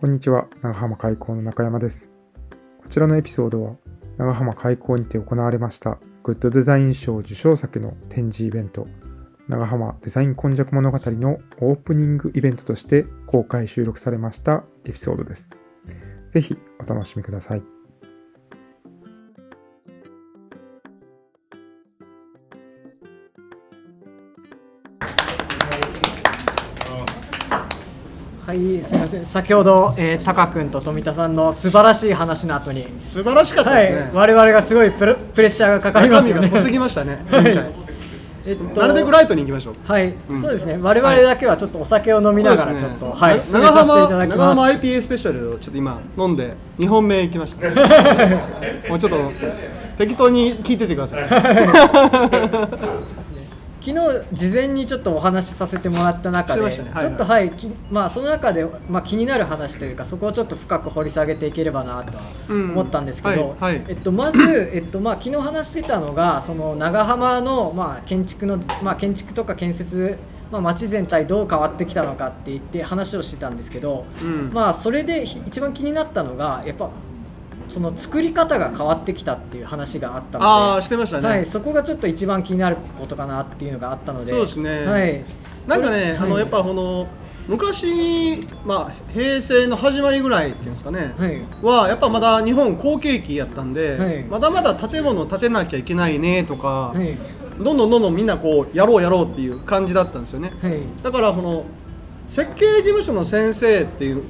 こんにちは、長浜開港の中山です。こちらのエピソードは、長浜開港にて行われました、グッドデザイン賞受賞作の展示イベント、長浜デザイン今昔物語のオープニングイベントとして公開収録されましたエピソードです。ぜひお楽しみください。はい、すみません。先ほど、えー、タカ君と富田さんの素晴らしい話の後に、素晴らしかったはいですね、、我々がすごいプレプレッシャーがかかりますよね。中身が濃すぎましたね。前回、えっとなるべくライトに行きましょう。はい、うん。そうですね。我々だけはちょっとお酒を飲みながらちょっと、はい、な進めさせてい長浜ただき長浜。IPA スペシャルをちょっと今飲んで2本目行きました。もうちょっと適当に聞いててください 昨日事前にちょっとお話しさせてもらった中で、ね。はいはい。ちょっとはい、きまあその中でまあ気になる話というかそこをちょっと深く掘り下げていければなと思ったんですけど、えっとまず えっとまあ昨日話してたのがその長浜のまあ建築のまあ建築とか建設まあ街全体どう変わってきたのかって言って話をしてたんですけど、うん。まあそれでひ一番気になったのがやっぱその作り方が変わってきたっていう話があったので。ああしてましたね、はい、そこがちょっと一番気になることかなっていうのがあったのでそうですね。はい、なんかね、あのやっぱこの昔、まあ、平成の始まりぐらいっていうんですかね、はい。はやっぱまだ日本好景気やったんで、はい。まだまだ建物建てなきゃいけないねとか、はい。どんどんどんどんみんなこうやろうやろうっていう感じだったんですよね、はい。だからこの設計事務所の先生っていう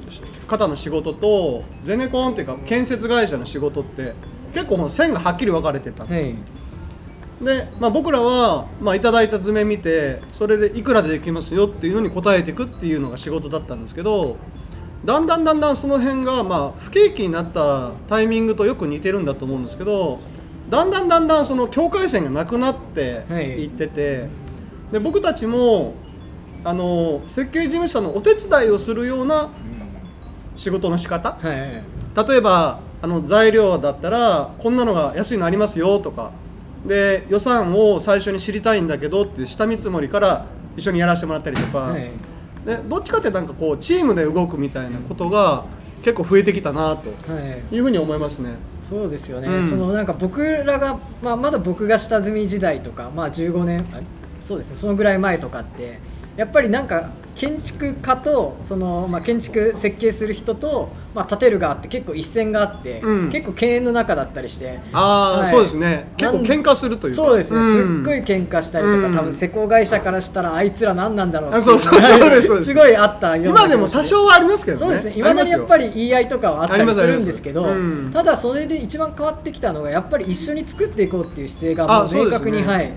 方の仕事とゼネコンっていうか建設会社の仕事って結構線がはっきり分かれてたんですよ、はい。で、まあ、僕らは、まあ、いただいた図面見てそれでいくらでできますよっていうのに答えていくっていうのが仕事だったんですけどだんだんだんだんその辺が、まあ、不景気になったタイミングとよく似てるんだと思うんですけどだんだんだんだんその境界線がなくなってはい。いってて、で僕たちもあの設計事務所のお手伝いをするような仕事の仕方？はい例えばあの材料だったらこんなのが安いのありますよとか。で予算を最初に知りたいんだけどって下見積もりから一緒にやらせてもらったりとか、はいでどっちかってなんかこうチームで動くみたいなことが結構増えてきたなとはいい。うふうに思いますね。そうですよね、うん。そのなんか僕らが、まあ、まだ僕が下積み時代とか、まあ、15年あそうですね。そのぐらい前とかってやっぱりなんか建築家とその、まあ、建築設計する人と、まあ、建てる側って結構一線があって、うん。結構敬遠の中だったりして。ああ、はい。そうですね。結構喧嘩するというか。そうですね、ん。すっごい喧嘩したりとか、うん。多分施工会社からしたらあいつら何なんだろうっていあそうそうそうですそう。ですすごいあったような今でも多少はありますけどね。そうですね、いまだにやっぱりり言い合いとかはあったりするんですけど、ありますあります。うん。ただそれで一番変わってきたのが、やっぱり一緒に作っていこうっていう姿勢がもうあそうですね。明確に、はい、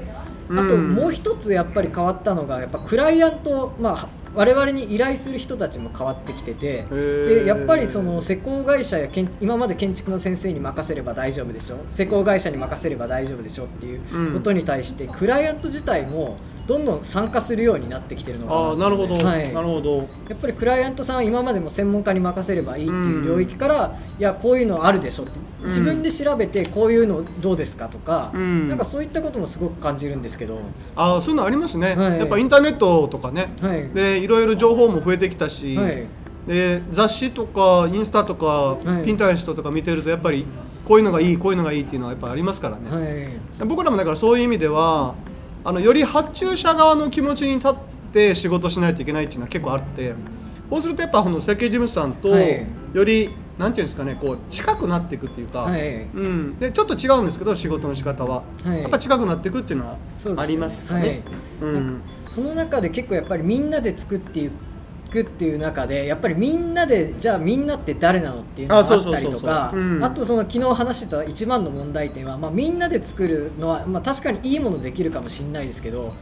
あとうんもう一つやっぱり変わったのが、やっぱクライアント、まあ、我々に依頼する人たちも変わってきてて、ー。でやっぱりその施工会社や建今まで建築の先生に任せれば大丈夫でしょ、施工会社に任せれば大丈夫でしょ？っていうことに対して、クライアント自体もどんどん参加するようになってきてるのかなああなるほど、はい。なるほど。やっぱりクライアントさんは今までも専門家に任せればいいっていう領域から、いやこういうのあるでしょって。うん。自分で調べてこういうのどうですかとか、うん。なんかそういったこともすごく感じるんですけど、ああそういうのありますね、はい。やっぱインターネットとかね、はい。でいろいろ情報も増えてきたし、はい。で雑誌とかインスタとか、はい。ピンタレストとか見てるとやっぱりこういうのがいいこういうのがいいっていうのはやっぱありますからね、はい。僕らもだからそういう意味ではあのより発注者側の気持ちに立って仕事しないといけないっていうのは結構あってそうするとやっぱこの設計事務所さんとはい。より、なんていうんですかねこう近くなっていくっていうか、はい。うん、でちょっと違うんですけど仕事の仕方は、はい。やっぱ近くなっていくっていうのはありますかね。はい。うん。その中で結構やっぱりみんなで作っていくっていう中でやっぱりみんなでじゃあみんなって誰なのっていうのがあったりとかうん。あとその昨日話してた一番の問題点は、まあ、みんなで作るのは、まあ、確かにいいものできるかもしれないですけど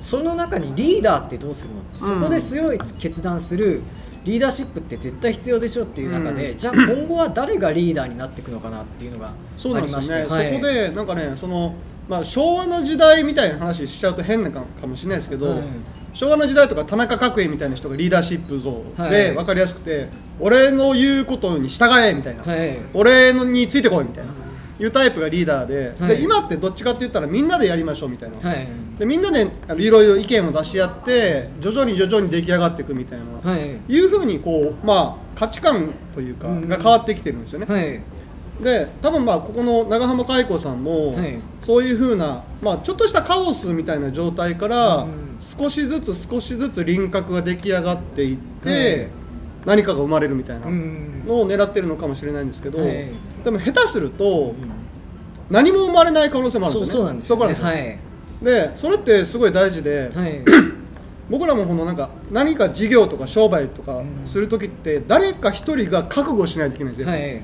その中にリーダーってどうするのって、うん。そこで強い決断するリーダーシップって絶対必要でしょっていう中で、うん。じゃあ今後は誰がリーダーになっていくのかなっていうのがそうなんでありますして、よね、はい。そこでなんかねその、まあ、昭和の時代みたいな話しちゃうと変なかかもしれないですけど、はい昭和の時代とか田中角栄みたいな人がリーダーシップ像はい。で分かりやすくて、俺の言うことに従えみたいな、はい。俺のについてこいみたいな。いうタイプがリーダーで,、はい。で今ってどっちかって言ったらみんなでやりましょうみたいな、はい。でみんなでいろいろ意見を出し合って徐々に徐々に出来上がっていくみたいな、はい。いうふうにこう、まあ、価値観というかうん。が変わってきてるんですよね。はいで多分まあここの長浜海子さんも、はい。そういうふうな、まあ、ちょっとしたカオスみたいな状態から、うん少しずつ少しずつ輪郭が出来上がっていって、はい。何かが生まれるみたいなうんのを狙ってるのかもしれないんですけど、はい。でも下手すると何も生まれない可能性もあるんそうですよね。そうなんですよ、ね、そこなんですよはい。でそれってすごい大事で、はい。僕らもこのなんか何か事業とか商売とかうん。する時って誰か一人が覚悟しないといけないんですよ、はい。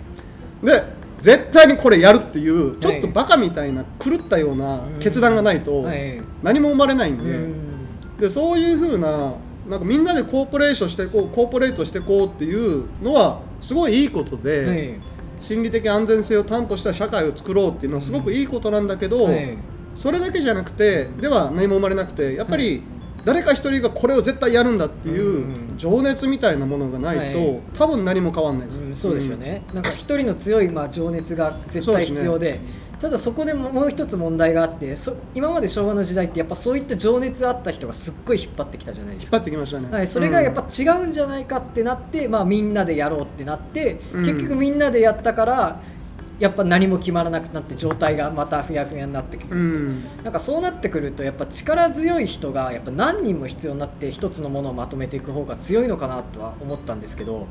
で絶対にこれやるっていうちょっとはいバカみたいな狂ったような決断がないとはい。何も生まれないんで,、うん。でそういうふうななんかみんなでコーポレーションしていこうコーポレートしていこうっていうのはすごいいいことで、はい。心理的安全性を担保した社会を作ろうっていうのはすごくいいことなんだけど、はい。それだけじゃなくてでは何も生まれなくてやっぱり誰か一人がこれを絶対やるんだっていううん情熱みたいなものがないと、はい。多分何も変わんないです、うん、そうですよね、なんか一人の強いまあ情熱が絶対必要でただそこでももう一つ問題があってそ今まで昭和の時代ってやっぱそういった情熱あった人がすっごい引っ張ってきたじゃないですか。引っ張ってきましたね、はい、それがやっぱうん違うんじゃないかってなって、まあ、みんなでやろうってなって、うん。結局みんなでやったからやっぱ何も決まらなくなって状態がまたふやふやになってくる、うん。なんかそうなってくるとやっぱ力強い人がやっぱ何人も必要になって一つのものをまとめていく方が強いのかなとは思ったんですけど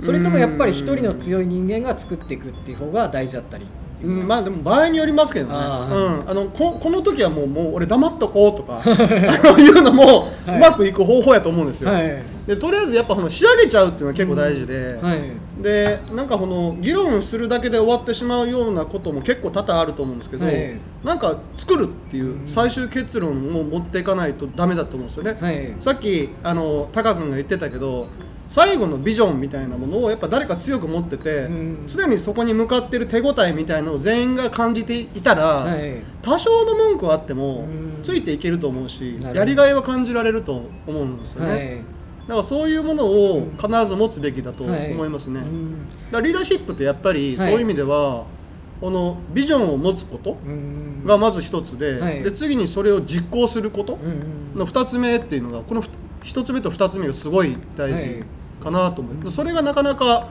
それともやっぱり一人の強い人間が作っていくっていう方が大事だったりっていううんまあでも場合によりますけどね、あうん、あのここの時はもうもう俺黙っとこうとか いうのもうはいまくいく方法やと思うんですよ、はい。でとりあえずやっぱこの仕上げちゃうっていうのは結構大事で、はい。でなんかこの議論するだけで終わってしまうようなことも結構多々あると思うんですけど、はい。なんか作るっていう最終結論を持っていかないとダメだと思うんですよね、はい。さっきあのタカ君が言ってたけど最後のビジョンみたいなものをやっぱ誰か強く持ってて、うん。常にそこに向かってる手応えみたいなのを全員が感じていたら、はい。多少の文句はあってもうん。ついていけると思うしやりがいは感じられると思うんですよね、はい。だからそういうものを必ず持つべきだとはい。思いますね、うん。だからリーダーシップってやっぱりはい。そういう意味では、このビジョンを持つことうん。がまず一つで,、はい。で次にそれを実行することうんの2つ目っていうのがこの1つ目と2つ目がすごい大はい。事かなと思う、それがなかなか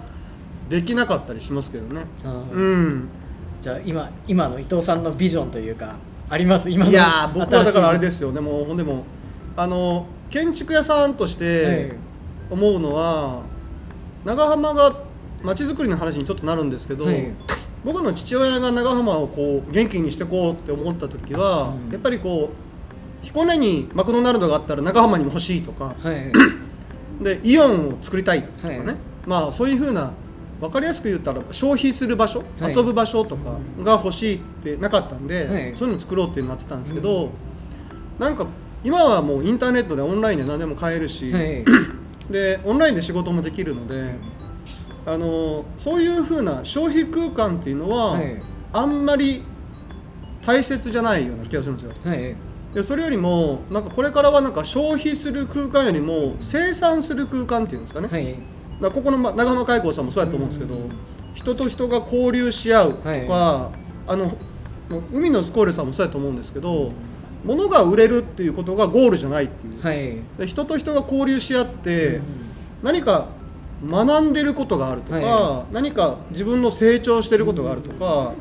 できなかったりしますけどね。うん。じゃあ今今の伊藤さんのビジョンというかあります？今のいやー僕はだからあれですよ。でもでもあの建築屋さんとしい。て思うのは、長浜が街づくりの話にちょっとなるんですけど、はい。僕の父親が長浜をこう元気にしていこうって思った時は、うん。やっぱりこう彦根にマクドナルドがあったら長浜にも欲しいとかはい でイオンを作りたいとかね、はい。まあそういうふうな分かりやすく言ったら消費する場所、はい。遊ぶ場所とかが欲しいってなかったんで、はい。そういうの作ろうってなってたんですけど、なんか今はもうインターネットでオンラインで何でも買えるし、はい。でオンラインで仕事もできるので、あのそういうふうな消費空間っていうのは、はい。あんまり大切じゃないような気がするんですよ。はいでそれよりもなんかこれからはなんか消費する空間よりも生産する空間っていうんですかね、はい。だここのま長浜海溝さんもそうやと思うんですけど、うん。人と人が交流し合うとか、はあの海のスコールさんもそうやと思うんですけど物が売れるっていうことがゴールじゃないっていう、はい。で人と人が交流し合って、うん。何か学んでることがあるとか、は何か自分の成長してることがあるとか、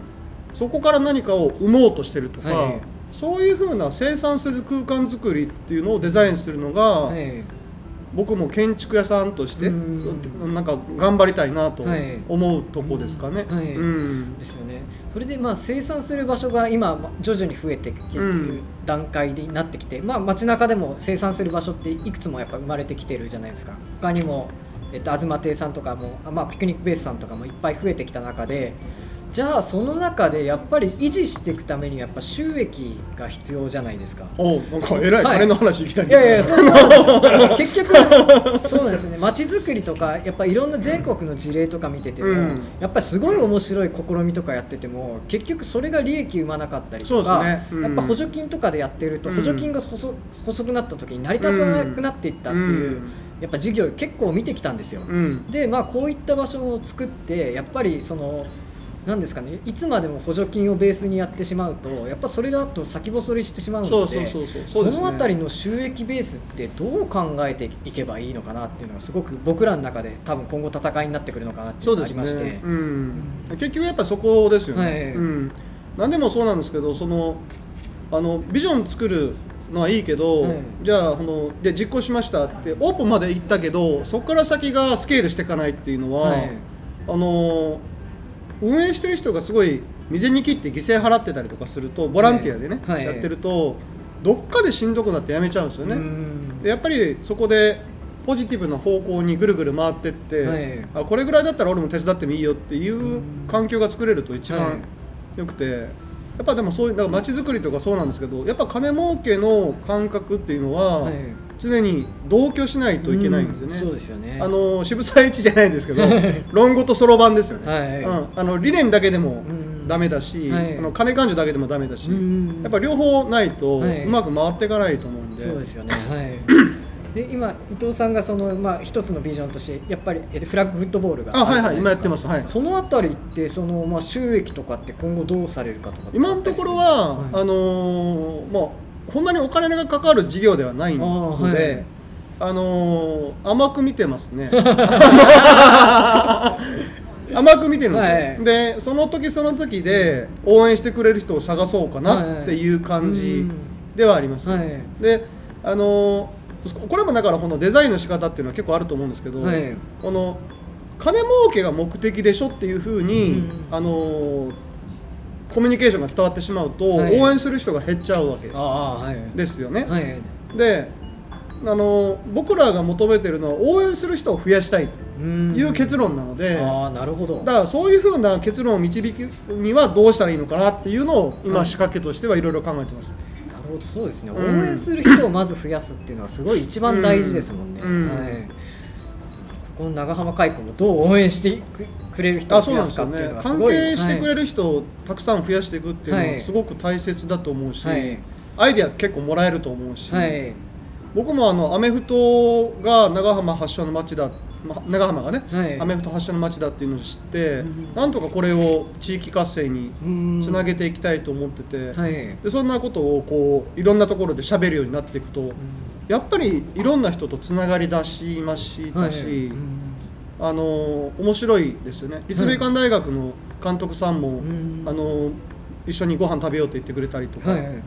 そこから何かを生もうとしてるとか、はいそういうふうな生産する空間づくりっていうのをデザインするのが、はい。僕も建築屋さんとしてうん。なんか頑張りたいなとはい。思うとこですかね。ですよね。それでまあ生産する場所が今ま徐々に増えてきてる段階になってきて、まあ街中でも生産する場所っていくつもやっぱ生まれてきてるじゃないですか。他にも、えっと、東亭さんとかも、あまあ、ピクニックベースさんとかもいっぱい増えてきた中でじゃあその中でやっぱり維持していくためにやっぱ収益が必要じゃないですか。おうなんかえらいはい。金の話いきたいいやいやそうそうなんですよ。結局そうなんですよね。街づくりとかやっぱいろんな全国の事例とか見てても、うん。やっぱりすごい面白い試みとかやってても結局それが利益生まなかったりとか、ね。うん。やっぱ補助金とかでやってると、うん。補助金が細細くなった時に成り立たなくなっていったっていう、うん。やっぱ事業結構見てきたんですよ。うん。でまあこういった場所を作ってやっぱりそのなんですかねいつまでも補助金をベースにやってしまうとやっぱそれだと先細りしてしまうのでそのあたりの収益ベースってどう考えていけばいいのかなっていうのがすごく僕らの中で多分今後戦いになってくるのかなっていうのがありまして、うん、結局やっぱそこですよね、はい。うん、何でもそうなんですけどそのあのビジョン作るのはいいけど、はい。じゃあこので実行しましたってオープンまで行ったけどそこから先がスケールしていかないっていうのは、はい。あの運営してる人がすごい未然に切って犠牲払ってたりとかするとボランティアでね、はい。やってるとどっかでしんどくなってやめちゃうんですよね。うん。でやっぱりそこでポジティブな方向にぐるぐる回ってって、はい。あこれぐらいだったら俺も手伝ってもいいよっていう環境が作れると一はい。番よくて、やっぱでもそういうだから街づくりとかそうなんですけどやっぱ金儲けの感覚っていうのは、はい常に同居しないといけないんですよね。うんそうですよね。あの渋沢一じゃないんですけど 論語とそろばんですよね、はいうん、あの理念だけでもうん。ダメだし、はい。あの金勘定だけでもダメだし、うん。やっぱ両方ないとはい。うまく回っていかないと思うんで、そうですよね。はい。で今伊藤さんがその、まあ、一つのビジョンとしてやっぱりえフラッグフットボールがあはいはい。今やってます。はい。そのあたりってその、まあ、収益とかって今後どうされるかとか今のところは、はい。あのーもうこんなにお金がかかる事業ではないのであ,、のー甘く見てますね。甘く見てるんですよ、はい。でその時その時で応援してくれる人を探そうかなっていう感じではあります、はい。であのーこれもだからこのデザインの仕方っていうのは結構あると思うんですけど、はい。この金儲けが目的でしょっていうふうに、うん。あのーコミュニケーションが伝わってしまうと、はい。応援する人が減っちゃうわけ。ですよね。はい。であのー僕らが求めてるのは応援する人を増やしたいという結論なので、ああなるほど。だからそういうふうな結論を導くにはどうしたらいいのかなっていうのを今はい。仕掛けとしてはいろいろ考えてます。なるほどそうですね、うん。応援する人をまず増やすっていうのはすごい一番大事ですもんね、うん。はい、この長浜開港もどう応援してくれる人を増やすかっていうのはす関ごい係してくれる、る人をたくさん増やしていくっていうのははい。すごく大切だと思うし、はい。アイデア結構もらえると思うし、はい。はい僕もあのアメフトが長浜発祥の町だま長浜がね、はい。アメフト発祥の町だっていうのを知って、うんなんとかこれを地域活性にうんつなげていきたいと思ってて、はい。でそんなことをこういろんなところで喋るようになっていくと、やっぱりいろんな人とつながり出しましたし、はい。うんあの面白いですよね。立命館大学の監督さんも、ん。あの一緒にご飯食べようって言ってくれたりとか、はい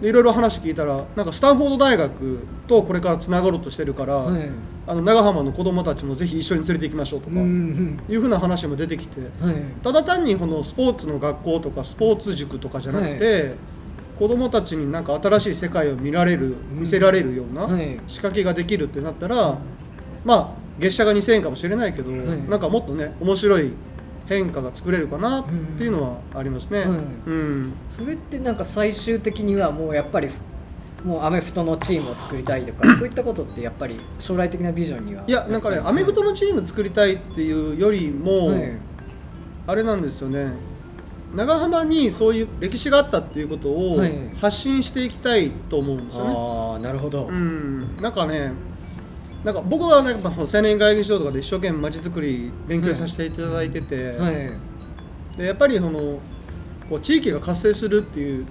でいろいろ話聞いたらなんかスタンフォード大学とこれからつながろうとしてるから、はい。あの長浜の子どもたちもぜひ一緒に連れて行きましょうとか、うんいうふうな話も出てきてはい。ただ単にこのスポーツの学校とかスポーツ塾とかじゃなくて、子どもたちになんか新しい世界を見られる見せられるようなはい。仕掛けができるってなったら、まあ月謝が2000円かもしれないけど、い。なんかもっとね面白い変化が作れるかなっていうのはありますね。はいうん。それってなんか最終的にはもうやっぱりもうアメフトのチームを作りたいとか そういったことってやっぱり将来的なビジョンには。いやなんかねアメフトのチーム作りたいっていうよりも、はい。あれなんですよね。長浜にそういう歴史があったっていうことをはい。発信していきたいと思うんですよね。ああなるほど、うん、なんかねなんか僕はなんか青年会議所とかで一生懸命まちづくり勉強させていただいてて、はい。でやっぱりそのこう地域が活性するっていう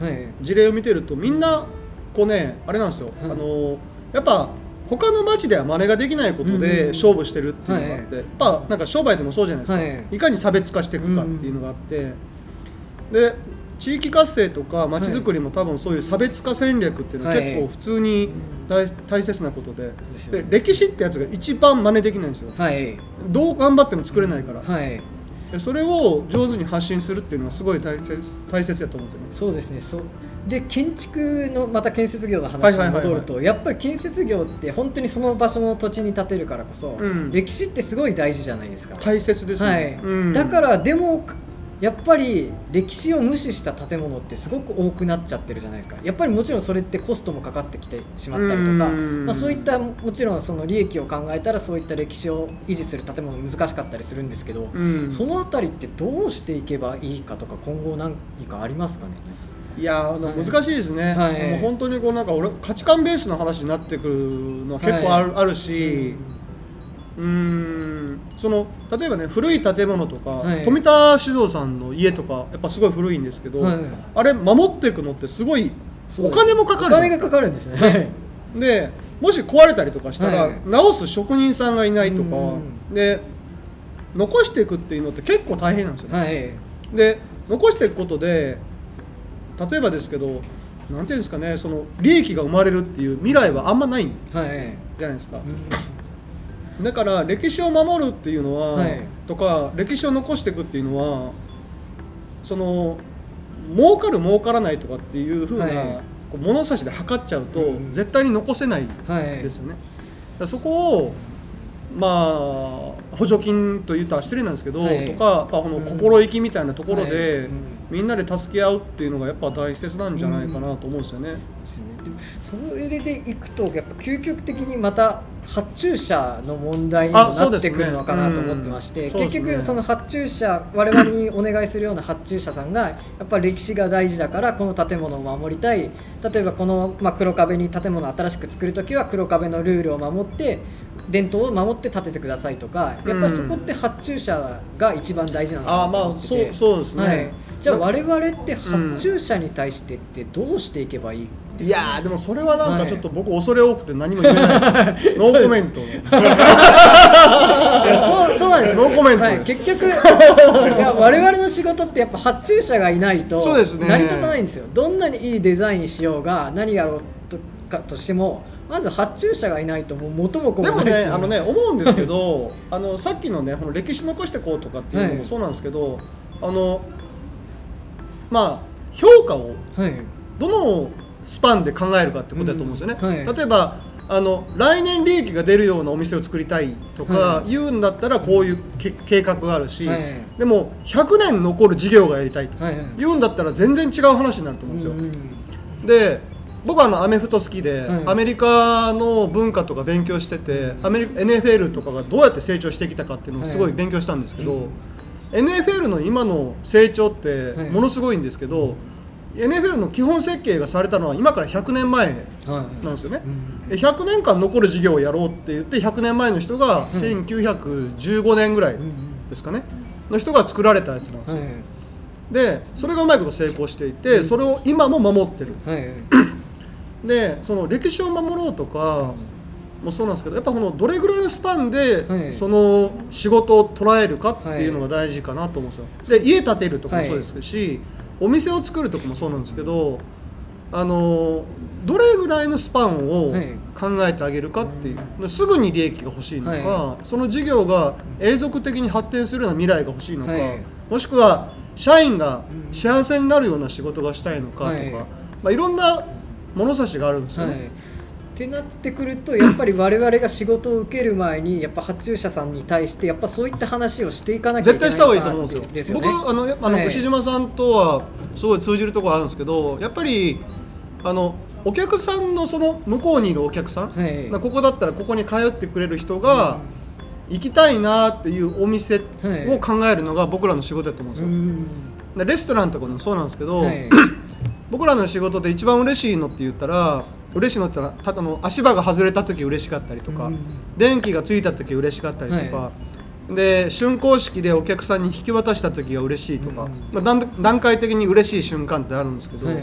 はい。事例を見てるとみんなこうねあれなんですよ、はい。あのやっぱ他の町では真似ができないことうんで勝負してるっていうのがあって、はやっぱなんか商売でもそうじゃないですか、はい。い、かに差別化していくかっていうのがあって、で地域活性とか町づくりも多分そういう差別化戦略っていうのははい結構普通に大大切なことで,、で歴史ってやつが一番真似できないんですよ。はい。どう頑張っても作れないから、はい。でそれを上手に発信するっていうのはすごい大切大切だと思うんですよね。そうですね。そう。で建築のまた建設業のはい話に戻るとやっぱり建設業って本当にその場所の土地に建てるからこそ、うん。歴史ってすごい大事じゃないですか、大切ですね、はい。うん。だからでもやっぱり歴史を無視した建物ってすごく多くなっちゃってるじゃないですか。やっぱりもちろんそれってコストもかかってきてしまったりとか、うん。まあ、そういったもちろんその利益を考えたらそういった歴史を維持する建物難しかったりするんですけど、うん。そのあたりってどうしていけばいいかとか今後何かありますかね？いや難しいですね、はい。もう本当にこうなんか俺価値観ベースの話になってくるのは結構ある,、あるし、うーん。その例えばね古い建物とか、はい。富田酒造さんの家とかやっぱすごい古いんですけど、はい。あれ守っていくのってすごいお金もかかるお金がかかかるんですね。は いでもし壊れたりとかしたら、はい。直す職人さんがいないとかうん。で残していくっていうのって結構大変なんですよ、ねはい。で残していくことで例えばですけどなんていうんですかねその利益が生まれるっていう未来はあんまない。じゃないですか、うんだから歴史を守るっていうのは、はい。とか歴史を残していくっていうのはその儲かる儲からないとかっていうふうな、はい。物差しで測っちゃうと、うん絶対に残せないはい。ですよね。だからそこをまあ補助金と言ったら失礼なんですけど、はい。とかやっぱこの心意気みたいなところはい。で、うんみんなで助け合うっていうのがやっぱ大切なんじゃないかなと思うんですよね。ですね。でもそれでいくとやっぱ究極的にまた発注者の問題にもなってくるのかなと思ってまして、うんそうですね。結局その発注者我々にお願いするような発注者さんがやっぱり歴史が大事だからこの建物を守りたい。例えばこの、まあ、黒壁に建物を新しく作る時は黒壁のルールを守って伝統を守って建ててくださいとかやっぱりそこって発注者が一番大事なのかなとあまあ思ってて、そうそうですね。はい、じゃあな我々って発注者に対してってどうしていけばいいですいやーでもそれはなんかちょっと僕恐れ多くて何も言えない。ノーコメント。いやそうそうなんです。よノーコメントはい、結局 いや我々の仕事ってやっぱ発注者がいないと成り立たないんですよ。どんなにいいデザインしようが何やろうとかとしてもまず発注者がいないともう元も子でももないっていう。ねあのね思うんですけどあのさっきのねこの歴史残してこうとかっていうのもそうなんですけど、あのまあ評価をはい。どのスパンで考えるかってことだと思うんですよね、うんはい。例えばあの来年利益が出るようなお店を作りたいとかは言うんだったらこういうけ計画があるし、はい。でも100年残る事業がやりたいと言うんだったら全然違う話になると思うんですよ、うんで僕はあのアメフト好きで、はい。アメリカの文化とか勉強しててアメリカ NFL とかがどうやって成長してきたかっていうのをすごい勉強したんですけど、はい NFL の今の成長ってはい。ものすごいんですけど、NFL の基本設計がされたのは今から100年前はい。なんですよね。う。ん。で100年間残る事業をやろうって言って100年前の人がい。1915年ぐらいうんですかね。の人が作られたやつなんですよ。はい。でそれがうまいこと成功していてそれを今も守ってる。はい。でその歴史を守ろうとかもそうなんですけどやっぱこのどれぐらいのスパンではい。その仕事を捉えるかっていうのが大事かなと思うんですよ。で家建てるとかもそうですし、お店を作るとかもそうなんですけどあのどれぐらいのスパンをはい。考えてあげるかっていう、すぐに利益が欲しいのか、はその事業が永続的に発展するような未来が欲しいのか、はい。もしくは社員がうん。幸せになるような仕事がしたいのかとか、まあ、いろんな物差しがあるんですよはい、ね。ってなってくるとやっぱり我々が仕事を受ける前にやっぱ発注者さんに対してやっぱそういった話をしていかなきゃいけない絶対した方がいいと思うんですよ。ですよね。僕あのあの、はい。牛島さんとはすごい通じるところあるんですけど、やっぱりあのお客さんのその向こうにいるお客さん、はい。ここだったらここに通ってくれる人が行きたいなっていうお店を考えるのが僕らの仕事だと思うんですうよ。ん。でレストランとかでもそうなんですけど、はい。僕らの仕事で一番嬉しいのって言ったら嬉しいのってたらたあの足場が外れた時嬉しかったりとか、うん電気がついた時嬉しかったりとか、はで竣工式でお客さんに引き渡した時が嬉しいとか、うんまあ、段段階的に嬉しい瞬間ってあるんですけど、はい。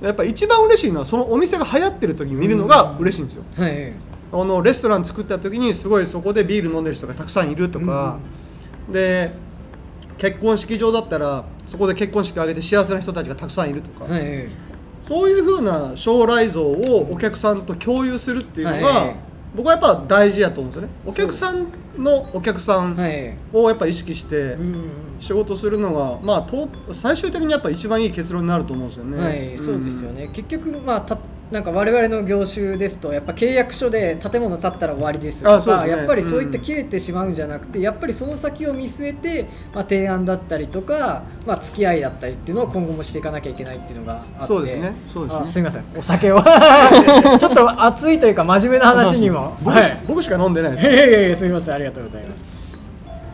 やっぱ一番嬉しいのはそのお店が流行ってる時に見るのが嬉しいんですよ。はい。あのレストラン作った時にすごいそこでビール飲んでる人がたくさんいるとか、で結婚式場だったらそこで結婚式を挙げて幸せな人たちがたくさんいるとか、はいそういう風な将来像をお客さんと共有するっていうのが、はい。僕はやっぱ大事やと思うんですよね。お客さんのお客さんはい。をやっぱ意識してうん。仕事するのが、まあと最終的にやっぱ一番いい結論になると思うんですよね。はい、ん。そうですよね。結局まあたなんか我々の業種ですとやっぱ契約書で建物建ったら終わりですとか、ね。やっぱりそういった切れてしまうんじゃなくて、やっぱりその先を見据えて、まあ、提案だったりとか、まあ、付き合いだったりっていうのを今後もしていかなきゃいけないっていうのがあって。そうですね。そうですね。あすみません。お酒を。ちょっと熱いというか真面目な話にも。僕,、はい。僕しか飲んでないです。いやいやいやすみません。ありがとうございます。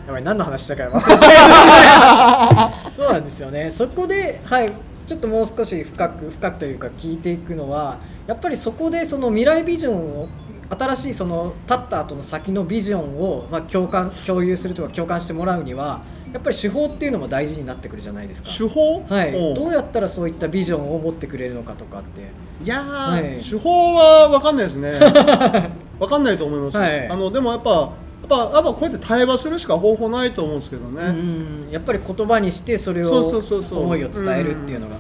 やばい何の話したか忘れちゃいました。そうなんですよね。そこではいちょっともう少し深く深くというか聞いていくのはやっぱりそこでその未来ビジョンを新しいその立った後の先のビジョンを、まあ、共感共有するとか共感してもらうにはやっぱり手法っていうのも大事になってくるじゃないですか。手法？はい、どうやったらそういったビジョンを持ってくれるのかとかって。いやー、はい。手法は分かんないですね。分かんないと思います、はい。あのでもやっぱやっぱやっぱこうやって対話するしか方法ないと思うんですけどね、うん。やっぱり言葉にしてそれをそうそうそうそう。思いを伝えるっていうのが、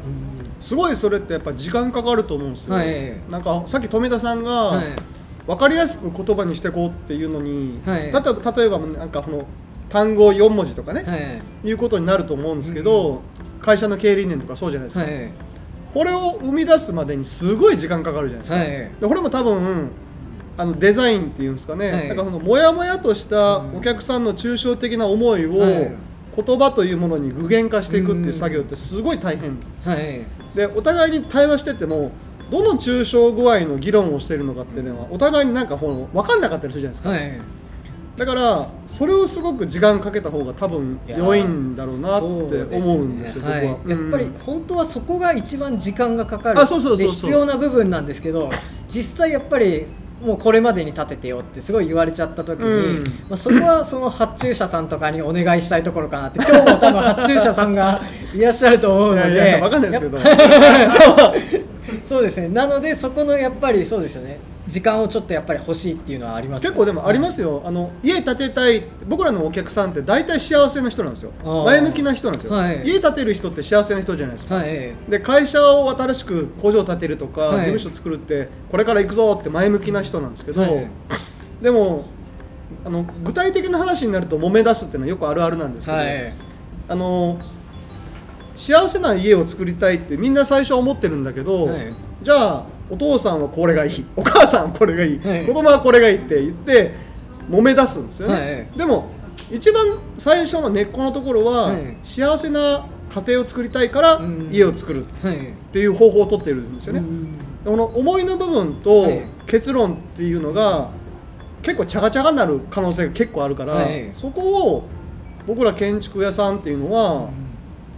すごいそれってやっぱ時間かかると思うんですよ、はい。なんかさっき富田さんが、はい。分かりやすく言葉にしていこうっていうのに、はい。だったら例えばなんかこの単語4文字とかね、はい。い、うことになると思うんですけど、会社の経営理念とかそうじゃないですか、はい。これを生み出すまでにすごい時間かかるじゃないですか、はい。でこれも多分あのデザインっていうんですかね、はい。なんかそのモヤモヤとしたお客さんの抽象的な思いをはい。言葉というものに具現化していくっていう作業ってすごい大変。はい。でお互いに対話しててもどの抽象具合の議論をしているのかっていうのはお互いになんか分かんなかったりするじゃないですか、はい。だからそれをすごく時間かけた方が多分良いんだろうなって思うんですよねはい僕は、やっぱりうん。本当はそこが一番時間がかかる必要な部分なんですけど実際やっぱりもうこれまでに立ててよってすごい言われちゃった時に、うん。まあ、そこはその発注者さんとかにお願いしたいところかなって 今日も多分発注者さんがいらっしゃると思うのでいやいや分かんないですけど。そうですね。なのでそこのやっぱりそうですよね時間をちょっとやっぱり欲しいっていうのはありますよ結構でもありますよ、あの家建てたい僕らのお客さんって大体幸せな人なんですよ。前向きな人なんですよ、はい。家建てる人って幸せな人じゃないですか、はい。で会社を新しく工場を建てるとか、はい。事務所作るってこれから行くぞって前向きな人なんですけど、はい。でもあの具体的な話になると揉め出すっていうのはよくあるあるなんですけど、はい。あの幸せな家を作りたいってみんな最初は思ってるんだけど、はい。じゃあお父さんはこれがいい。お母さんはこれがいい、はい。子供はこれがいいって言って揉め出すんですよね、はい。でも一番最初の根っこのところは、はい。幸せな家庭を作りたいからうん。家を作るはい。っていう方法を取ってるんですよね、うん。この思いの部分とはい。結論っていうのが結構チャガチャガになる可能性が結構あるから、はい。そこを僕ら建築屋さんっていうのは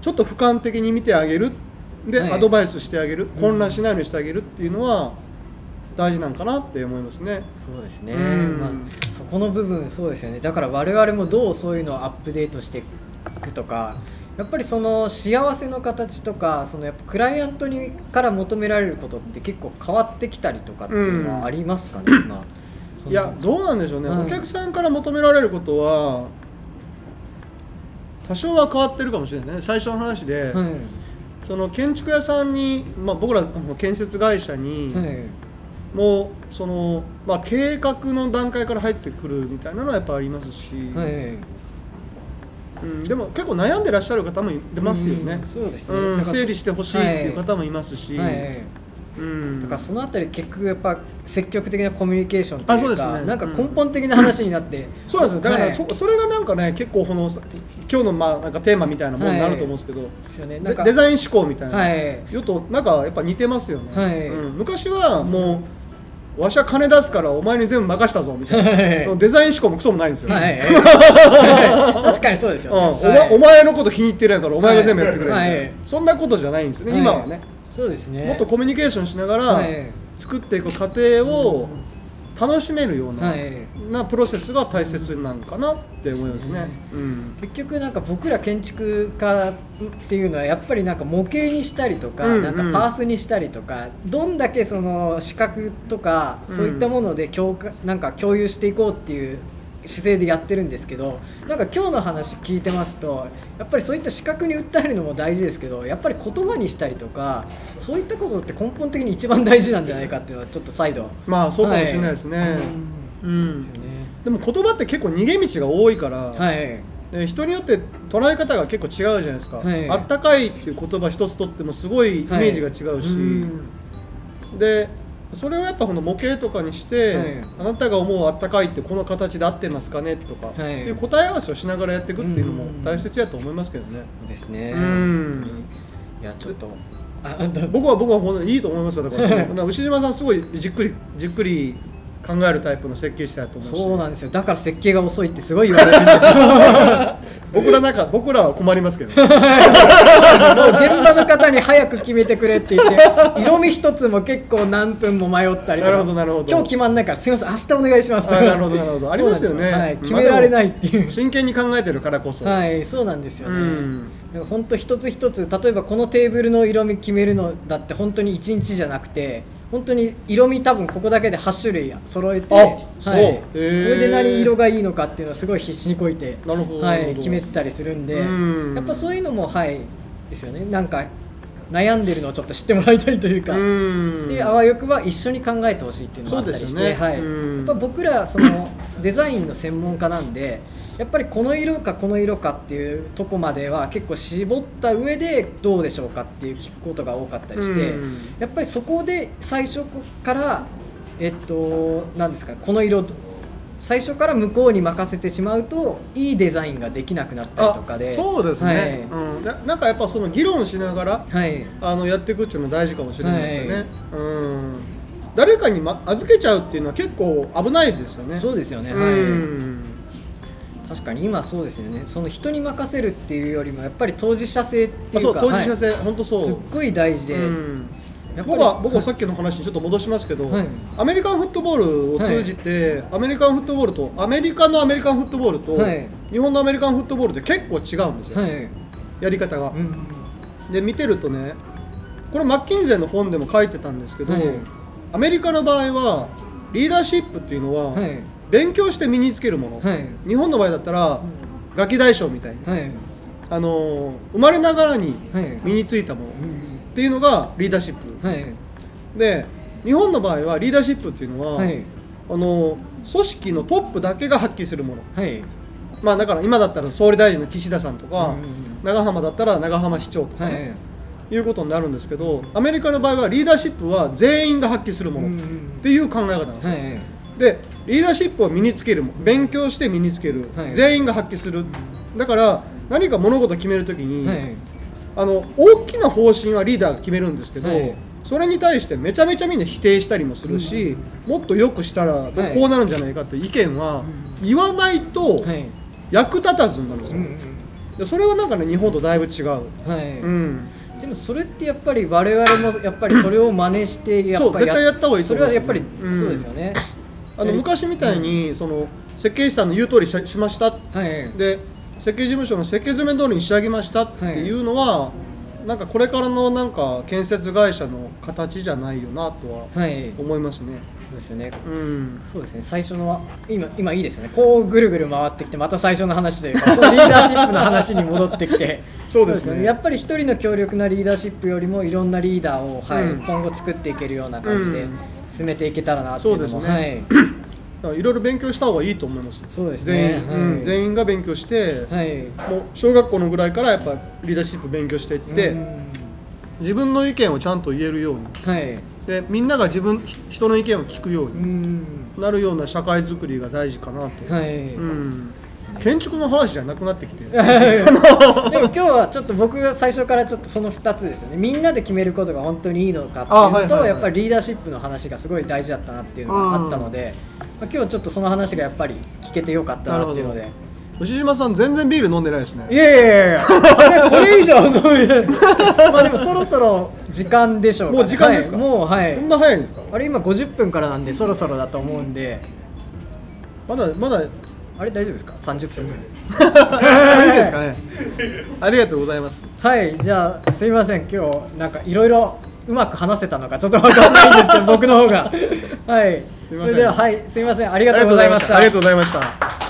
ちょっと俯瞰的に見てあげるで、はい。アドバイスしてあげるん。混乱しないようにしてあげるっていうのは大事なんかなって思いますね。そうですね、うん。まあ、そこの部分そうですよね。だから我々もどうそういうのをアップデートしていくとかやっぱりその幸せの形とかそのやっぱクライアントにから求められることって結構変わってきたりとかっていうのはありますかね、今。その。いやどうなんでしょうね、はい。お客さんから求められることは多少は変わってるかもしれないですね。最初の話で、はいその建築屋さんに、まあ、僕らあの建設会社に、はい。もうその、まあ、計画の段階から入ってくるみたいなのはやっぱありますし、はい。うん、でも結構悩んでらっしゃる方もいますよね。うん、そうですね、うんだから整理してほしいっていう方もいますし、はいはいうん、だからそのあたり結局やっぱ積極的なコミュニケーションというかあそうですね。なんか根本的な話になって、そうなんですよ。だからはい。そ,、それがなんかね結構この今日のまあなんかテーマみたいなものになると思うんですけど、ですよね。なんかでデザイン思考みたいな、はい。よとなんかやっぱ似てますよね、はい。うん、昔はもうわしは金出すからお前に全部任したぞみたいな、はい。デザイン思考もクソもないんですよ、はい、確かにそうですようん。ね、お前お前のこと気に入ってるやからお前が全部やってくれみたいな、はい。そんなことじゃないんですよね、はい。今はねそうですね。もっとコミュニケーションしながらはい。作っていく過程を楽しめるような,、はい。なプロセスが大切なのかなって思いますね。うん。結局なんか僕ら建築家っていうのはやっぱりなんか模型にしたりとか、なんかパースにしたりとかどんだけその視覚とかうん。そういったもので共感なんか共有していこうっていう姿勢でやってるんですけどなんか今日の話聞いてますとやっぱりそういった視覚に訴えるのも大事ですけどやっぱり言葉にしたりとかそういったことって根本的に一番大事なんじゃないかっていうのはちょっと再度まあそうかもしれないですね。はい。うん。ですよねでも言葉って結構逃げ道が多いから、はい。で人によって捉え方が結構違うじゃないですか、はい。あったかいっていう言葉一つとってもすごいイメージが違うし、ん。でそれをやっぱこの模型とかにして、はい。あなたが思うあったかいってこの形で合ってますかねとか、はい。答え合わせをしながらやっていくっていうのもうん大切やと思いますけどね、ですね。いやちょっと。僕は僕は本当にいいと思いますよ。だから牛島さんすごいじっくりじっくり考えるタイプの設計士だと思うし。そうなんですよ。だから設計が遅いってすごい言われるんですよ 僕らなんか僕らは困りますけど。もう現場の方に早く決めてくれって言って 色味一つも結構何分も迷ったりとか。なるほどなるほど。今日決まんないからすみません明日お願いします。あなるほどなるほど。ありますよね。はい、まあ決められないっていう、真剣に考えてるからこそ、はいそうなんですよね、うん本当一つ一つ例えばこのテーブルの色味決めるのだって本当に1日じゃなくて本当に色味多分ここだけで8種類揃えてはい、れで何色がいいのかっていうのをすごい必死にこいてはい、決めたりするんでうん。やっぱそういうのもはいですよね。なんか悩んでるのをちょっと知ってもらいたいというか。うん。であわよくば一緒に考えてほしいっていうのもあったりして、ね。はい、うん。やっぱ僕らそのデザインの専門家なんでやっぱりこの色かこの色かっていうとこまでは結構絞った上でどうでしょうかっていう聞くことが多かったりして、うん。やっぱりそこで最初からえっと何ですかこの色最初から向こうに任せてしまうといいデザインができなくなったりとかで。そうですね、うん、ななんかやっぱその議論しながらはい、はいあのやっていくっていうのは大事かもしれないですよね、うん誰かに、ま、預けちゃうっていうのは結構危ないですよね。そうですよね、うはい。ん確かに今そうですよね。その人に任せるっていうよりもやっぱり当事者性っていうか当事者性、本当そう。はいすっごい大事で、うん。僕は僕はさっきの話にちょっと戻しますけど、はい。アメリカンフットボールを通じて、アメリカンフットボールとアメリカのアメリカンフットボールと、はい。日本のアメリカンフットボールって結構違うんですよ、はい、やり方が、うんで見てるとねこれマッキンゼーの本でも書いてたんですけど、はいアメリカの場合はリーダーシップっていうのは、はい。勉強して身につけるもの、はい。日本の場合だったらガキ大将みたいに、はい。あのー生まれながらにはい。身についたものっうん。ていうのがリーダーシップ、はい。で日本の場合はリーダーシップっていうのは、はい。あの組織のトップだけが発揮するもの。はい。まあだから今だったら総理大臣の岸田さんとか、うん長浜だったら長浜市長とかはね、いい、うことになるんですけどアメリカの場合はリーダーシップは全員が発揮するものっうんていう考え方なんですよ、はいでリーダーシップを身につける勉強して身につける、はい全員が発揮する。だから何か物事を決めるときに、はいあの大きな方針はリーダーが決めるんですけど、はいそれに対してめちゃめちゃみんな否定したりもするし、もっと良くしたらこはい。うなるんじゃないかっていう意見は言わないとはい。役立たずになるんですよ、うんでそれはなんかね日本とだいぶ違う、はい。うん、でもそれってやっぱり我々もやっぱりそれを真似してやっぱりそう絶対やった方がいいとそ思いますれはやっぱりうん。そうですよね、あの昔みたいに、その設計士さんの言う通りししました。はい。で設計事務所の設計図面通りに仕上げましたっていうのは、なんかこれからのなんか建設会社の形じゃないよなとははい。思いますね。そうですよね。うん、そうですね。最初の今今いいですよね。こうぐるぐる回ってきてまた最初の話というかそのリーダーシップの話に戻ってきて。そうですね。やっぱり一人の強力なリーダーシップよりもいろんなリーダーを、はいうん。今後作っていけるような感じでうん。進めていけたらなっていうのもそうですね。だからいろいろ勉強した方がいいと思います。そうです全員、ねうん。はい全員が勉強して、はい。もう小学校のぐらいからやっぱリーダーシップ勉強していって、うん。自分の意見をちゃんと言えるように。はいでみんなが自分ひ人の意見を聞くよううにん。なるような社会づくりが大事かなと、はい、うん、建築の話じゃなくなってきて でも今日はちょっと僕が最初からちょっとその2つですよね。みんなで決めることが本当にいいのかっていうのと、はいはいやっぱりリーダーシップの話がすごい大事だったなっていうのがあったので、まあ、今日ちょっとその話がやっぱり聞けてよかったなっていうので。牛島さん全然ビール飲んでないですね。いやいやいやいや。これ以上飲めまあでもそろそろ時間でしょうもう時間ですか？はい。もうはい。こんな早いんですか？あれ今50分からなんでそろそろだと思うんで。まだまだ。いあれ大丈夫ですか？30分。いですかね？ありがとうございます。はい。じゃあすいません。今日なんかいろいろうまく話せたのかちょっとわかんないんですけど僕の方が。はい。すいません。それでははい。すいません。ありがとうございました。ありがとうございました